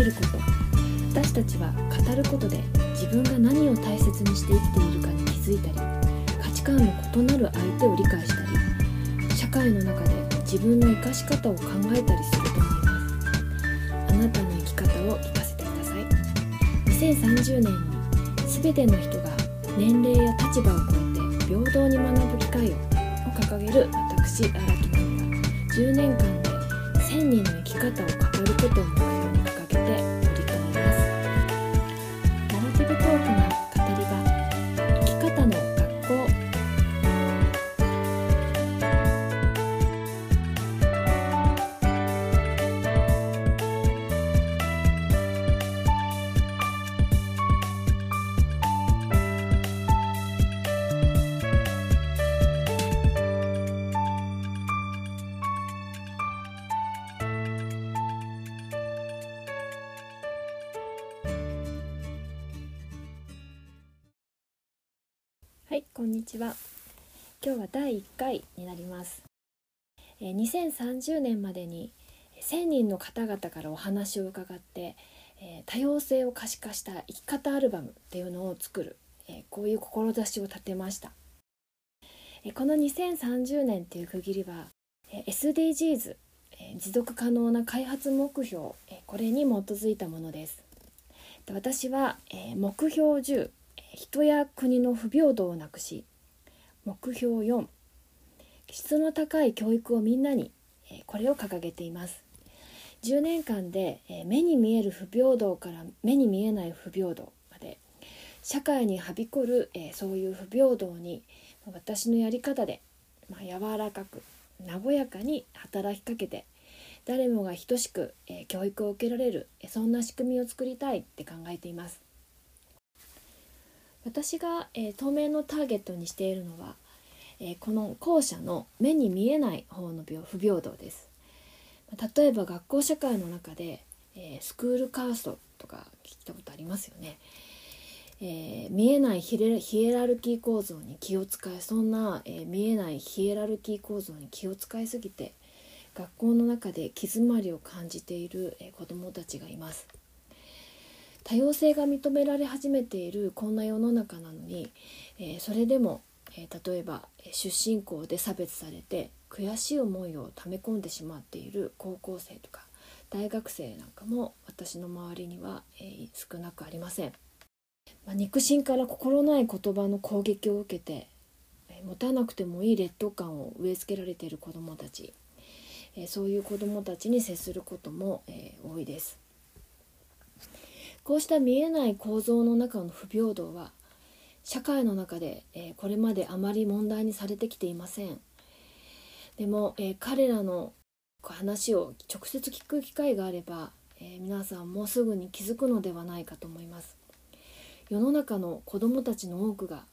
きること。私たちは語ることで自分が何を大切にして生きているかに気づいたり価値観の異なる相手を理解したり社会の中で自分の生かし方を考えたりすると思います。あなたの生き方を聞かせてください。2030年に全ての人が年齢や立場を超えて平等に学ぶ機会をを掲げる私荒木奈美が10年間で1000人の生き方を語ることを目標にはいこんにちは。今日は第1回になります。2030年までに1000人の方々からお話を伺って多様性を可視化した生き方アルバムっていうのを作るこういう志を立てました。この2030年っていう区切りは SDGs 持続可能な開発目標これに基づいたものです。私は目標10人や国の不平等をなくし目標4質の高い教育をみんなにこれを掲げています。10年間で目に見える不平等から目に見えない不平等まで社会にはびこるそういう不平等に私のやり方で柔らかく和やかに働きかけて誰もが等しく教育を受けられるそんな仕組みを作りたいって考えています。私が、えー当面のターゲットにしているのは、えーこの後者の目に見えない方の不平等です。例えば学校社会の中で、えースクールカーストとか聞いたことありますよね、え見えないヒエラルキー構造に気を使いそんな、え見えないヒエラルキー構造に気を使いすぎて学校の中で気詰まりを感じている、え子どもたちがいます。多様性が認められ始めているこんな世の中なのに、えーそれでも、えー例えばえ出身校で差別されて悔しい思いを溜め込んでしまっている高校生とか大学生なんかも私の周りには、えー少なくありません、まあ、肉親から心ない言葉の攻撃を受けて、えー持たなくてもいい劣等感を植え付けられている子どもたち、えーそういう子どもたちに接することも、えー多いです。こうした見えない構造の中の不平等は社会の中で、えーこれまであまり問題にされてきていません。でも、えー彼らの話を直接聞く機会があれば、えー皆さんもうすぐに気づくのではないかと思います。世の中の子どもたちの多くが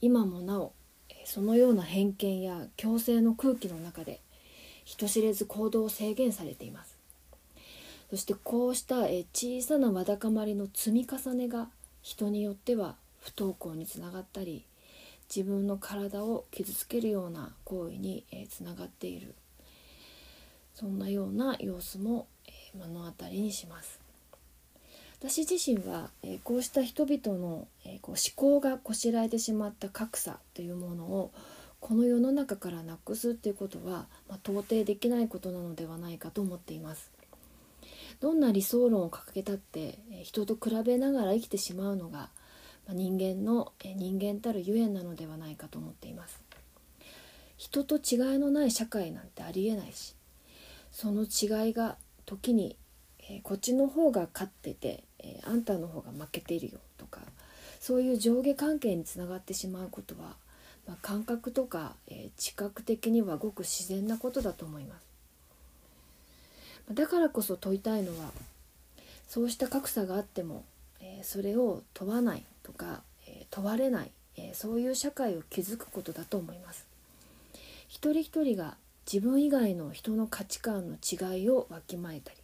今もなおえそのような偏見や強制の空気の中で人知れず行動を制限されています。そしてこうした小さなわだかまりの積み重ねが人によっては不登校につながったり自分の体を傷つけるような行為につながっている。そんなような様子も目の当たりにします。私自身はこうした人々の思考がこしらえてしまった格差というものをこの世の中からなくすっていうことは、ま、到底できないことなのではないかと思っています。どんな理想論を掲げたって人と比べながら生きてしまうのが、人間の人間たるゆえんなのではないかと思っています。人と違いのない社会なんてありえないしその違いが時に、えこっちの方が勝ってて、えあんたの方が負けているよとかそういう上下関係につながってしまうことは、まあ、感覚とか、え知覚的にはごく自然なことだと思います。だからこそ問いたいのはそうした格差があっても、えーそれを問わないとか、えー問われない、えーそういう社会を築くことだと思います。一人一人が自分以外の人の価値観の違いをわきまえたり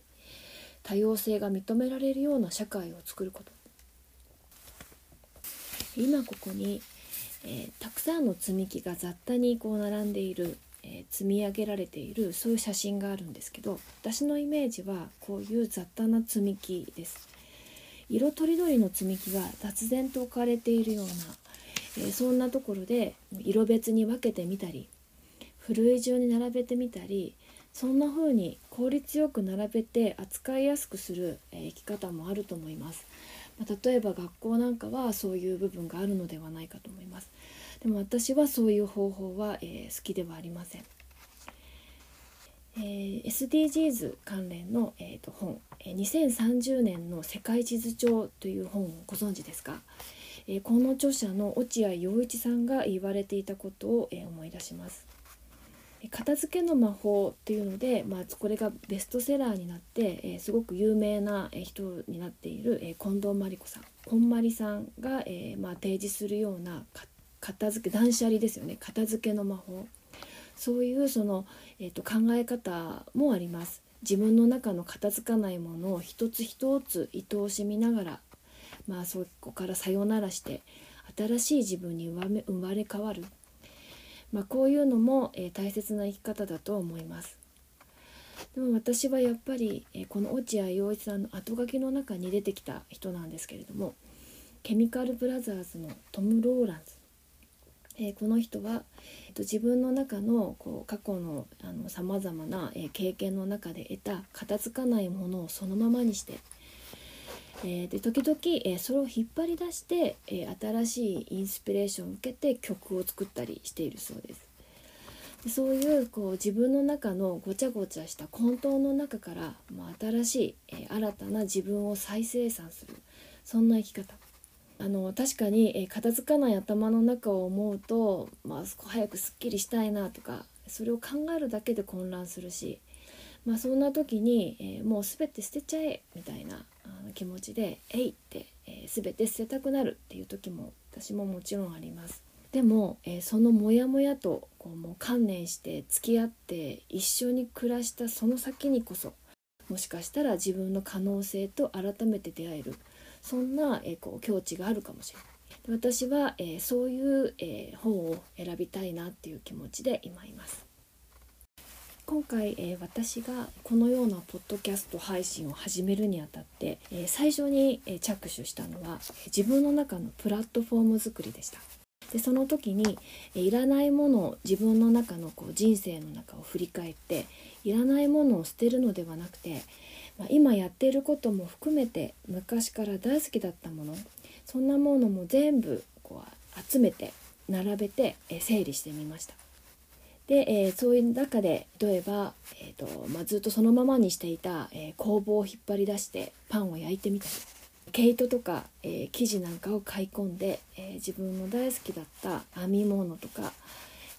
多様性が認められるような社会を作ること。今ここに、えーたくさんの積み木が雑多にこう並んでいる、えー、積み上げられているそういう写真があるんですけど私のイメージはこういう雑多な積み木です。色とりどりの積み木が雑然と置かれているような、えー、そんなところで色別に分けてみたりふるい順に並べてみたりそんな風に効率よく並べて扱いやすくする、えー、生き方もあると思います、まあ、例えば学校なんかはそういう部分があるのではないかと思います。でも私はそういう方法は、えー、好きではありません、えー、SDGs 関連の、えーと、本2030年の世界地図帳という本をご存知ですか、えこの著者の落合陽一さんが言われていたことを、え思い出します。片付けの魔法っていうので、まあ、これがベストセラーになって、えー、すごく有名な人になっている、えー、近藤真理子さん。こんまりさんが、えーまあ、提示するような片付け断捨離ですよね片付けの魔法そういうその、えーと、考え方もあります。自分の中の片付かないものを一つ一つ愛おしみながら、まあ、そこからさよならして新しい自分に生まれ変わるまあ、こういうのも、えー、大切な生き方だと思います。でも私はやっぱり、えー、この落合陽一さんの後書きの中に出てきた人なんですけれどもケミカルブラザーズのトム・ローランズ、えー、この人は、えーと、自分の中のこう過去のさまざまな、えー、経験の中で得た片付かないものをそのままにしてえー、で時々、えー、それを引っ張り出して、えー、新しいインスピレーションを受けて曲を作ったりしているそうです。でそういうこう自分の中のごちゃごちゃした混沌の中から、まあ、新しい、え新たな自分を再生産するそんな生き方。あの確かに、え片付かない頭の中を思うと、まあ、早くすっきりしたいなとかそれを考えるだけで混乱するし、まあ、そんな時に、えー、もう全て捨てちゃえみたいなあの気持ちで「えい!」って、えー、全て捨てたくなるっていう時も私ももちろんあります。でも、えー、そのモヤモヤとこうもう観念して付き合って一緒に暮らしたその先にこそもしかしたら自分の可能性と改めて出会えるそんな、えー、こう境地があるかもしれない。私は、えー、そういう、えー、本を選びたいなっていう気持ちで今います。今回、えー、私がこのようなポッドキャスト配信を始めるにあたって、えー、最初に、えー、着手したのは自分の中のプラットフォーム作りでした。でその時に、えいらないものを自分の中のこう人生の中を振り返っていらないものを捨てるのではなくて、まあ、今やっていることも含めて昔から大好きだったものそんなものも全部こう集めて並べて、え整理してみました。で、えー、そういう中で例えば、えーとまあ、ずっとそのままにしていた、えー、工房を引っ張り出してパンを焼いてみたり毛糸とか、えー、生地なんかを買い込んで、え自分の大好きだった編み物とか、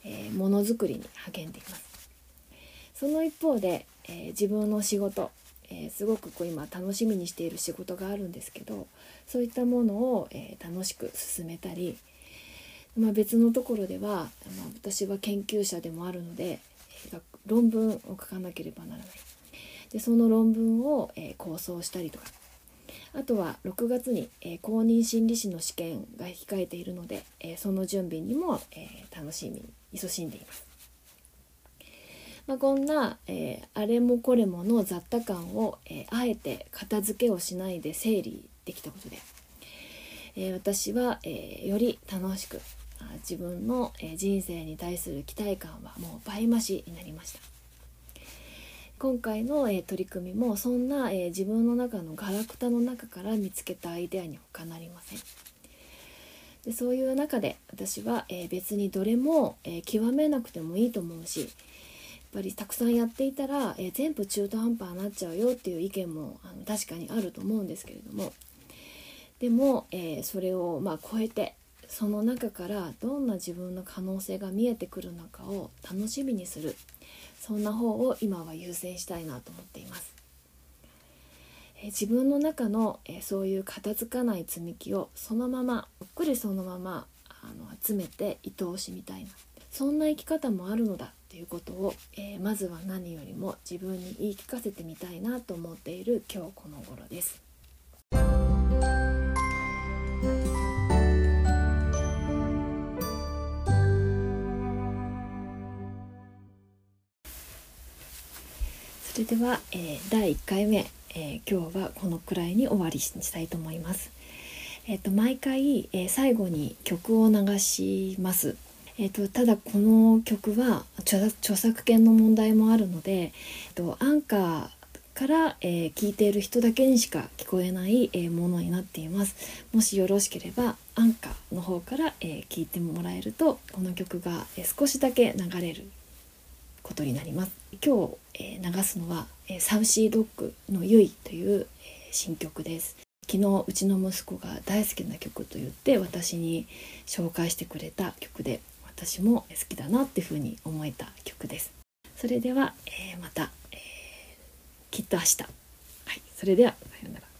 えものづくりに励んでいますその一方で、え自分の仕事、えすごくこう今楽しみにしている仕事があるんですけどそういったものを、え楽しく進めたりまあ、別のところでは、まあ、私は研究者でもあるので、えー、論文を書かなければならないでその論文を、えー、構想したりとかあとは6月に、えー、公認心理師の試験が控えているので、えー、その準備にも、えー、楽しみに勤しんでいます。まあ、こんな、えー、あれもこれもの雑多感を、えあえて片付けをしないで整理できたことで、え私は、えより楽しく自分のえ人生に対する期待感はもう倍増しになりました。今回のえ取り組みもそんなえ自分の中のガラクタの中から見つけたアイデアに他なりません。でそういう中で私はえ別にどれもえ極めなくてもいいと思うしぱりたくさんやっていたらえ全部中途半端になっちゃうよっていう意見もあの確かにあると思うんですけれども。でも、えー、それをまあ超えてその中からどんな自分の可能性が見えてくるのかを楽しみにする。そんな方を今は優先したいなと思っています。え自分の中のえそういう片付かない積み木をそのままゆっくりそのままあの集めて愛おしみたいな。そんな生き方もあるのだっていうことを、えー、まずは何よりも自分に言い聞かせてみたいなと思っている今日この頃です。それでは、えー、第1回目、えー、今日はこのくらいに終わりにしたいと思います。えーと、毎回、えー、最後に曲を流します。えーと、ただこの曲は著作権の問題もあるので、えーと、アンカーから、えー、聞いている人だけにしか聞こえない、えー、ものになっています。もしよろしければアンカーの方から、えー、聞いてもらえるとこの曲が、え少しだけ流れることになります。今日、え流すのは、えサウシードッグのゆいという、え新曲です。昨日うちの息子が大好きな曲と言って私に紹介してくれた曲で私も好きだなっていうふうに思えた曲です。それでは、えまた、えきっと明日。はい。それではさようなら。